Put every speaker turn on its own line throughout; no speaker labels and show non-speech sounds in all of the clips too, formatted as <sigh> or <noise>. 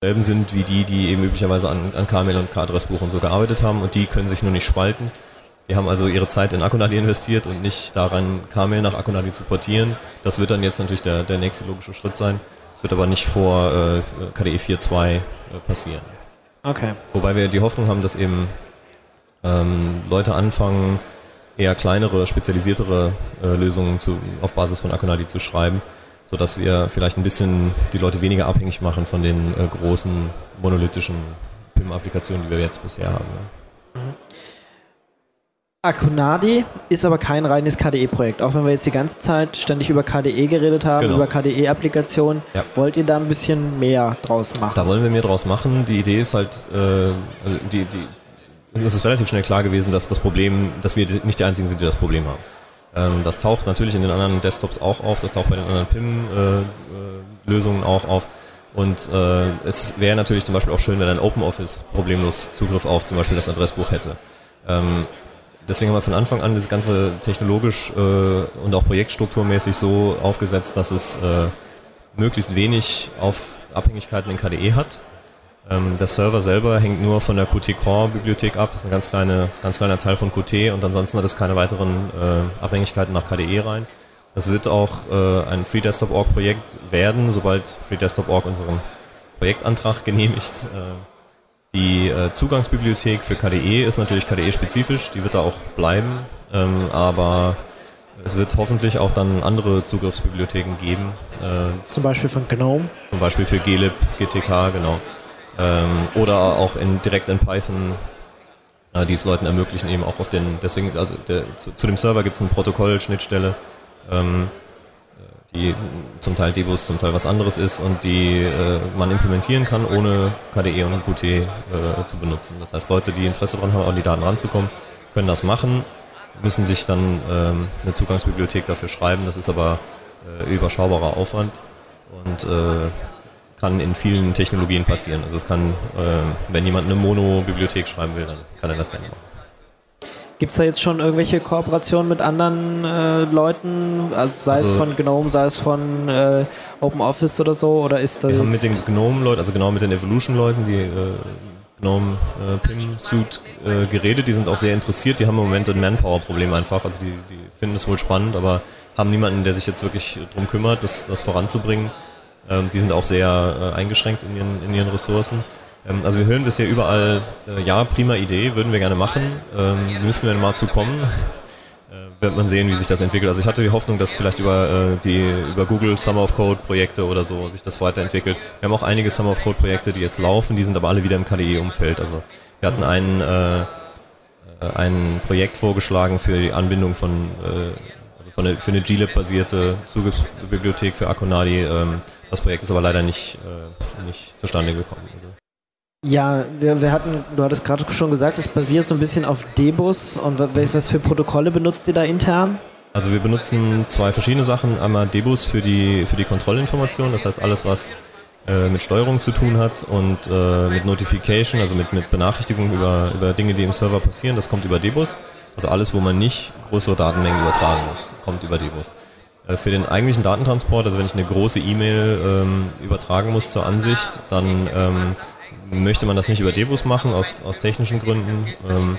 selben sind wie die, die eben üblicherweise an, an KML und K-Adressbuch und so gearbeitet haben und die können sich nur nicht spalten. Die haben also ihre Zeit in Akonadi investiert und nicht daran, KML nach Akonadi zu portieren. Das wird dann jetzt natürlich der, der nächste logische Schritt sein. Das wird aber nicht vor äh, KDE 4.2 äh, passieren.
Okay.
Wobei wir die Hoffnung haben, dass eben ähm, Leute anfangen, eher kleinere, spezialisiertere äh, Lösungen zu, auf Basis von Akonadi zu schreiben, sodass wir vielleicht ein bisschen die Leute weniger abhängig machen von den äh, großen monolithischen PIM-Applikationen, die wir jetzt bisher haben. Ja. Mhm.
Akunadi ist aber kein reines KDE-Projekt. Auch wenn wir jetzt die ganze Zeit ständig über KDE geredet haben, genau. über KDE-Applikationen, ja. wollt ihr da ein bisschen mehr draus machen?
Da wollen wir mehr draus machen. Die Idee ist halt, äh, also die, die, es ist relativ schnell klar gewesen, dass das Problem, dass wir nicht die Einzigen sind, die das Problem haben. Ähm, das taucht natürlich in den anderen Desktops auch auf, das taucht bei den anderen PIM-Lösungen äh, äh, auch auf. Und äh, es wäre natürlich zum Beispiel auch schön, wenn ein OpenOffice problemlos Zugriff auf zum Beispiel das Adressbuch hätte. Ähm, deswegen haben wir von Anfang an das Ganze technologisch äh, und auch projektstrukturmäßig so aufgesetzt, dass es äh, möglichst wenig auf Abhängigkeiten in KDE hat. Ähm, der Server selber hängt nur von der Qt Core Bibliothek ab, das ist ein ganz, kleine, ganz kleiner Teil von Qt und ansonsten hat es keine weiteren äh, Abhängigkeiten nach KDE rein. Das wird auch äh, ein Free Desktop Org Projekt werden, sobald Free Desktop Org unseren Projektantrag <laughs> genehmigt. Äh, die äh, Zugangsbibliothek für KDE ist natürlich KDE-spezifisch, die wird da auch bleiben, ähm, aber es wird hoffentlich auch dann andere Zugriffsbibliotheken geben.
Äh, zum Beispiel von GNOME?
Zum Beispiel für glib, GTK, genau. Ähm, oder auch in, direkt in Python, äh, die es Leuten ermöglichen, eben auch auf den, deswegen, also der, zu, zu, dem Server gibt es eine Protokollschnittstelle. Ähm, die zum Teil Debus, zum Teil was anderes ist und die äh, man implementieren kann, ohne KDE und Qt äh, zu benutzen. Das heißt, Leute, die Interesse daran haben, an die Daten ranzukommen, können das machen, müssen sich dann ähm, eine Zugangsbibliothek dafür schreiben. Das ist aber äh, überschaubarer Aufwand und äh, kann in vielen Technologien passieren. Also es kann, äh, wenn jemand eine Mono-Bibliothek schreiben will, dann kann er das gerne machen.
Gibt es da jetzt schon irgendwelche Kooperationen mit anderen äh, Leuten, also sei also, es von GNOME, sei es von äh, OpenOffice oder so, oder ist das
Wir haben mit den GNOME-Leuten, also genau mit den Evolution-Leuten, die äh, GNOME äh, PIM-Suite äh, geredet, die sind auch sehr interessiert, die haben im Moment ein Manpower-Problem einfach, also die, die finden es wohl spannend, aber haben niemanden, der sich jetzt wirklich drum kümmert, das, das voranzubringen. Ähm, die sind auch sehr äh, eingeschränkt in ihren, in ihren Ressourcen. Ähm, also wir hören bisher überall, äh, ja, prima Idee, würden wir gerne machen, ähm, müssen wir mal zu kommen. <laughs> Äh, wird man sehen, wie sich das entwickelt. Also ich hatte die Hoffnung, dass vielleicht über äh, die über Google Summer of Code Projekte oder so sich das weiterentwickelt. Wir haben auch einige Summer of Code Projekte, die jetzt laufen, die sind aber alle wieder im KDE-Umfeld. Also wir hatten ein, äh, ein Projekt vorgeschlagen für die Anbindung von, äh, also von eine, für eine glib-basierte Zugriffsbibliothek für Akonadi. Ähm, das Projekt ist aber leider nicht, äh, nicht zustande gekommen. Also
ja, wir, wir hatten, du hattest gerade schon gesagt, es basiert so ein bisschen auf Debus und was für Protokolle benutzt ihr da intern?
Also wir benutzen zwei verschiedene Sachen. Einmal Debus für die, für die Kontrollinformation, das heißt alles, was äh, mit Steuerung zu tun hat und äh, mit Notification, also mit, mit Benachrichtigungen über, über Dinge, die im Server passieren, das kommt über Debus. Also alles, wo man nicht größere Datenmengen übertragen muss, kommt über Debus. Äh, für den eigentlichen Datentransport, also wenn ich eine große E-Mail ähm, übertragen muss zur Ansicht, dann ähm, möchte man das nicht über Debus machen, aus, aus technischen Gründen. Ähm,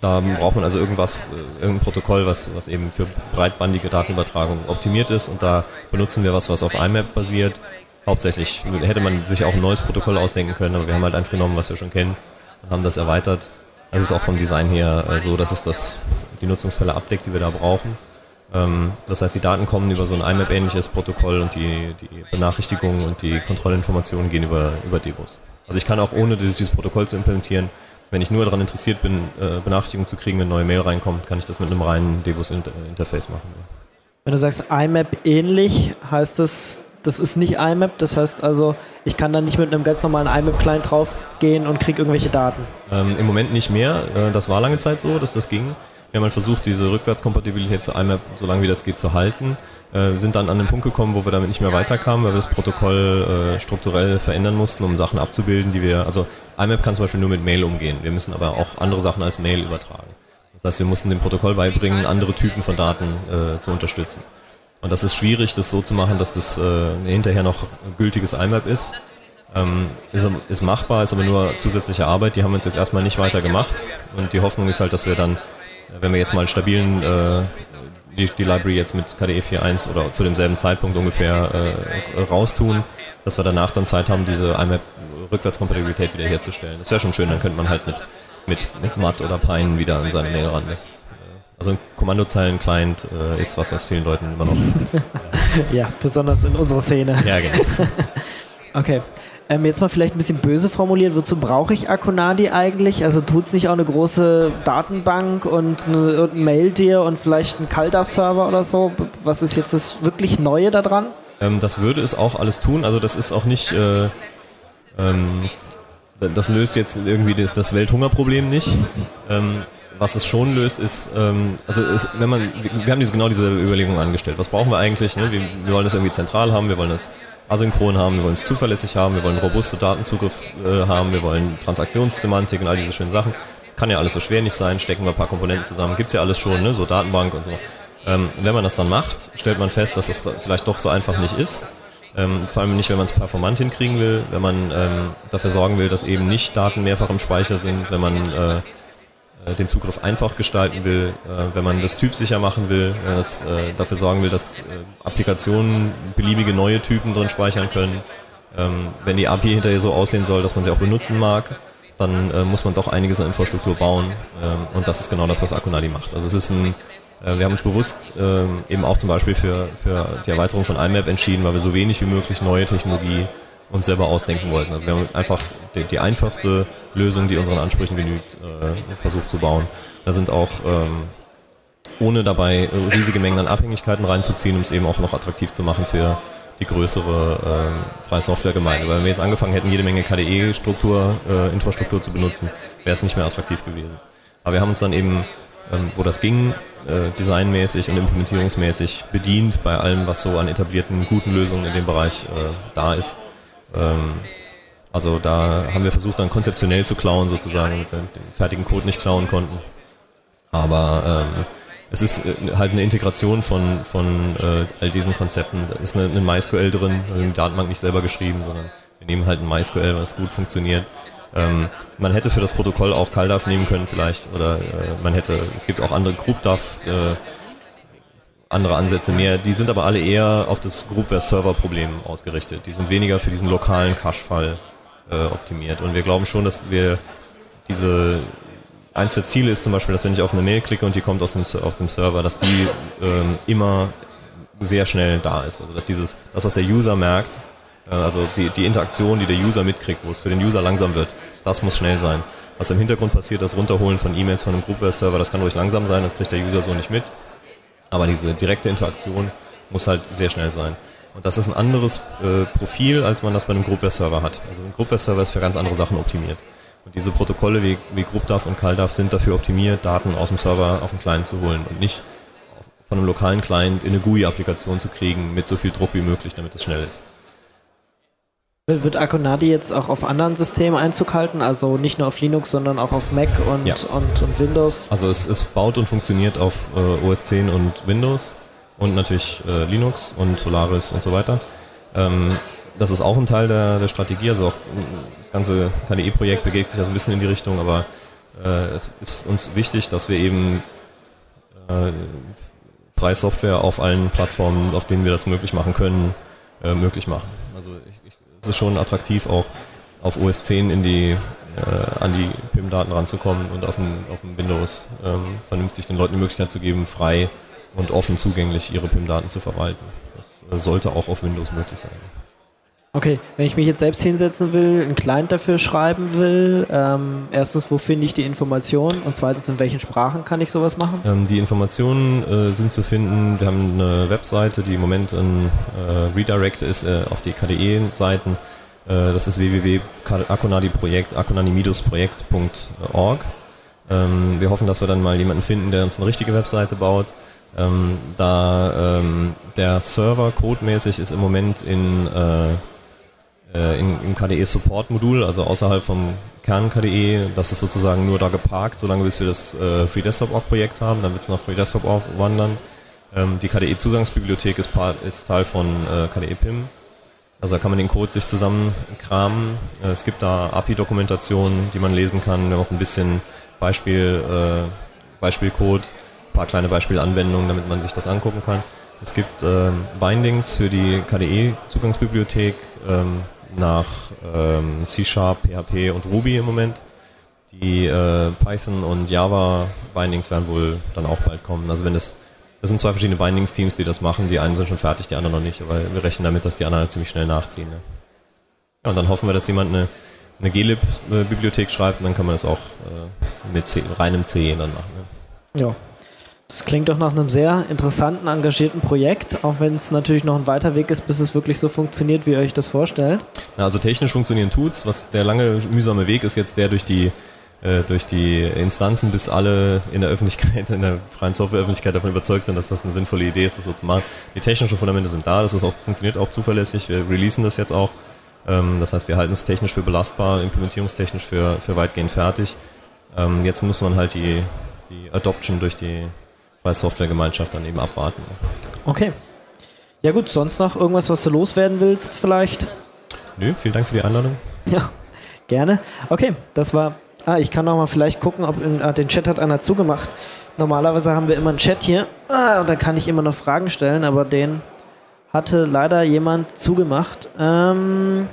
da braucht man also irgendwas, äh, irgendein Protokoll, was, was eben für breitbandige Datenübertragung optimiert ist und da benutzen wir was, was auf IMAP basiert. Hauptsächlich hätte man sich auch ein neues Protokoll ausdenken können, aber wir haben halt eins genommen, was wir schon kennen und haben das erweitert. Das ist auch vom Design her äh, so, dass es das, die Nutzungsfälle abdeckt, die wir da brauchen. Ähm, das heißt, die Daten kommen über so ein IMAP-ähnliches Protokoll und die, die Benachrichtigungen und die Kontrollinformationen gehen über, über Debus. Also ich kann auch ohne dieses, Protokoll zu implementieren, wenn ich nur daran interessiert bin, äh, Benachrichtigungen zu kriegen, wenn eine neue Mail reinkommt, kann ich das mit einem reinen Debus-Interface machen.
Wenn du sagst IMAP ähnlich, heißt das, das ist nicht IMAP, das heißt also, ich kann dann nicht mit einem ganz normalen IMAP-Client draufgehen und kriege irgendwelche Daten.
Ähm, Im Moment nicht mehr. Äh, das war lange Zeit so, dass das ging. Wir haben halt versucht, diese Rückwärtskompatibilität zu IMAP so lange wie das geht zu halten. Äh, sind dann an den Punkt gekommen, wo wir damit nicht mehr weiterkamen, weil wir das Protokoll äh, strukturell verändern mussten, um Sachen abzubilden, die wir, also IMAP kann zum Beispiel nur mit Mail umgehen. Wir müssen aber auch andere Sachen als Mail übertragen. Das heißt, wir mussten dem Protokoll beibringen, andere Typen von Daten äh, zu unterstützen. Und das ist schwierig, das so zu machen, dass das äh, hinterher noch gültiges IMAP ist. Ähm, ist, ist, machbar, ist aber nur zusätzliche Arbeit, die haben wir uns jetzt erstmal nicht weiter gemacht. Und die Hoffnung ist halt, dass wir dann, wenn wir jetzt mal einen stabilen, äh, die, die Library jetzt mit KDE 4.1 oder zu demselben Zeitpunkt ungefähr äh, raustun, dass wir danach dann Zeit haben, diese IMAP-Rückwärtskompatibilität wiederherzustellen. Das wäre schon schön, dann könnte man halt mit, mit, mit Matt oder Pine wieder an seine Mail ran. Das, also ein Kommandozeilen-Client äh, ist was, was vielen Leuten immer noch. <laughs>
ja, besonders in unserer Szene.
Ja, genau. <laughs>
okay. Ähm, jetzt mal vielleicht ein bisschen böse formuliert, wozu brauche ich Akonadi eigentlich? Also tut es nicht auch eine große Datenbank und, ein Mail-Dir und vielleicht ein Calda-Server oder so? Was ist jetzt das wirklich Neue daran?
Ähm, das würde es auch alles tun. Also das ist auch nicht... Äh, ähm, das löst jetzt irgendwie das, Welthungerproblem nicht. Ähm, was es schon löst, ist, ähm, also ist, wenn man, wir, wir haben diese, genau diese Überlegung angestellt. Was brauchen wir eigentlich? Ne? Wir, wir, wollen das irgendwie zentral haben, wir wollen das asynchron haben, wir wollen es zuverlässig haben, wir wollen robuste Datenzugriff äh, haben, wir wollen Transaktionssemantik und all diese schönen Sachen. Kann ja alles so schwer nicht sein, stecken wir ein paar Komponenten zusammen, gibt's ja alles schon, ne? so Datenbank und so. Ähm, wenn man das dann macht, stellt man fest, dass das vielleicht doch so einfach nicht ist. Ähm, vor allem nicht, wenn man es performant hinkriegen will, wenn man ähm, dafür sorgen will, dass eben nicht Daten mehrfach im Speicher sind, wenn man äh, den Zugriff einfach gestalten will, äh, wenn man das typsicher machen will, wenn man das, äh, dafür sorgen will, dass Applikationen beliebige neue Typen drin speichern können. Ähm, wenn die API hinterher so aussehen soll, dass man sie auch benutzen mag, dann muss man doch einiges an Infrastruktur bauen. Ähm, und das ist genau das, was Akunadi macht. Also es ist ein, wir haben uns bewusst ähm, eben auch zum Beispiel für, für die Erweiterung von IMAP entschieden, weil wir so wenig wie möglich neue Technologie uns selber ausdenken wollten. Also wir haben einfach die, die einfachste Lösung, die unseren Ansprüchen genügt, äh, versucht zu bauen. Da sind auch ähm, ohne dabei riesige Mengen an Abhängigkeiten reinzuziehen, um es eben auch noch attraktiv zu machen für die größere äh, freie Softwaregemeinde. Weil wenn wir jetzt angefangen hätten, jede Menge KDE-Struktur, äh, Infrastruktur zu benutzen, wäre es nicht mehr attraktiv gewesen. Aber wir haben uns dann eben, ähm, wo das ging, äh, designmäßig und implementierungsmäßig bedient bei allem, was so an etablierten guten Lösungen in dem Bereich äh, da ist ähm, also da haben wir versucht dann konzeptionell zu klauen sozusagen, damit sie den fertigen Code nicht klauen konnten. Aber ähm, es ist äh, halt eine Integration von, von äh, all diesen Konzepten. Da ist eine, eine MySQL drin, also die Datenbank nicht selber geschrieben, sondern wir nehmen halt ein MySQL, was gut funktioniert. Ähm, man hätte für das Protokoll auch CalDAV nehmen können vielleicht oder äh, man hätte, es gibt auch andere GroupDAV, äh, andere Ansätze mehr. Die sind aber alle eher auf das Groupware-Server-Problem ausgerichtet. Die sind weniger für diesen lokalen Cache-Fall äh, optimiert. Und wir glauben schon, dass wir diese eins der Ziele ist zum Beispiel, dass wenn ich auf eine Mail klicke und die kommt aus dem, aus dem Server, dass die ähm, immer sehr schnell da ist. Also dass dieses, das, was der User merkt, äh, also die, die Interaktion, die der User mitkriegt, wo es für den User langsam wird, das muss schnell sein. Was im Hintergrund passiert, das Runterholen von E-Mails von einem Groupware-Server, das kann ruhig langsam sein, das kriegt der User so nicht mit. Aber diese direkte Interaktion muss halt sehr schnell sein. Und das ist ein anderes äh, Profil, als man das bei einem Groupware-Server hat. Also ein Groupware-Server ist für ganz andere Sachen optimiert. Und diese Protokolle wie, wie GroupDAV und CalDAV sind dafür optimiert, Daten aus dem Server auf den Client zu holen und nicht von einem lokalen Client in eine GUI-Applikation zu kriegen mit so viel Druck wie möglich, damit es schnell ist.
Wird Akonadi jetzt auch auf anderen Systemen Einzug halten? Also nicht nur auf Linux, sondern auch auf Mac und, ja. und, und, Windows?
Also es, es, baut und funktioniert auf äh, OS 10 und Windows und natürlich äh, Linux und Solaris und so weiter. Ähm, das ist auch ein Teil der, der Strategie. Also auch das ganze KDE-Projekt bewegt sich ja so ein bisschen in die Richtung, aber äh, es ist uns wichtig, dass wir eben äh, freie Software auf allen Plattformen, auf denen wir das möglich machen können, äh, möglich machen. Also ich, es ist schon attraktiv, auch auf OS 10 in die, äh, an die PIM-Daten ranzukommen und auf dem, auf dem Windows ähm, vernünftig den Leuten die Möglichkeit zu geben, frei und offen zugänglich ihre PIM-Daten zu verwalten. Das äh, sollte auch auf Windows möglich sein.
Okay, wenn ich mich jetzt selbst hinsetzen will, einen Client dafür schreiben will, ähm, erstens, wo finde ich die Informationen und zweitens, in welchen Sprachen kann ich sowas machen?
Ähm, die Informationen äh, sind zu finden, wir haben eine Webseite, die im Moment ein äh, Redirect ist äh, auf die KDE-Seiten. Äh, das ist www.akonadi-projekt, akonadi-projekt.org. Ähm, wir hoffen, dass wir dann mal jemanden finden, der uns eine richtige Webseite baut. Ähm, da ähm, der Server codemäßig ist im Moment in äh, äh, in, im KDE-Support-Modul, also außerhalb vom Kern-KDE. Das ist sozusagen nur da geparkt, solange bis wir das äh, Free Desktop Org-Projekt haben. Dann wird es nach Free Desktop Org wandern. Ähm, die KDE-Zugangsbibliothek ist, ist, Teil von äh, KDE PIM. Also da kann man den Code sich zusammenkramen. Äh, es gibt da API-Dokumentationen, die man lesen kann. Auch ein bisschen Beispiel, äh, Beispielcode, paar kleine Beispielanwendungen, damit man sich das angucken kann. Es gibt ähm, Bindings für die KDE-Zugangsbibliothek ähm, nach ähm, C-Sharp, PHP und Ruby im Moment. Die äh, Python und Java Bindings werden wohl dann auch bald kommen. Also wenn es das sind zwei verschiedene Bindings-Teams, die das machen. Die einen sind schon fertig, die anderen noch nicht, aber wir rechnen damit, dass die anderen ziemlich schnell nachziehen. Ne? Ja, und dann hoffen wir, dass jemand eine, eine glib-Bibliothek schreibt und dann kann man das auch äh, mit C, reinem C dann machen.
Ne? Ja. Das klingt doch nach einem sehr interessanten, engagierten Projekt, auch wenn es natürlich noch ein weiter Weg ist, bis es wirklich so funktioniert, wie ihr euch das vorstellt.
Ja, also technisch funktionieren tut's. Was der lange mühsame Weg ist jetzt der durch die äh, durch die Instanzen, bis alle in der Öffentlichkeit, in der freien Softwareöffentlichkeit davon überzeugt sind, dass das eine sinnvolle Idee ist, das so zu machen. Die technischen Fundamente sind da, das ist auch, funktioniert auch zuverlässig, wir releasen das jetzt auch. Ähm, das heißt, wir halten es technisch für belastbar, implementierungstechnisch für, für weitgehend fertig. Ähm, jetzt muss man halt die, die Adoption durch die freie Softwaregemeinschaft dann eben abwarten.
Okay. Ja gut, sonst noch irgendwas, was du loswerden willst vielleicht?
Nö, vielen Dank für die Einladung.
Ja, gerne. Okay, das war Ah, ich kann noch mal vielleicht gucken, ob in, ah, den Chat hat einer zugemacht. Normalerweise haben wir immer einen Chat hier ah, und dann kann ich immer noch Fragen stellen, aber den hatte leider jemand zugemacht. Ähm,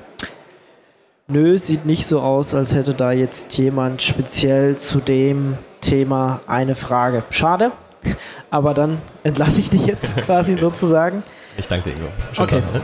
nö, sieht nicht so aus, als hätte da jetzt jemand speziell zu dem Thema eine Frage. Schade, aber dann entlasse ich dich jetzt <laughs> quasi sozusagen.
Ich danke dir, Ingo.
Schönen okay. Tag, ne?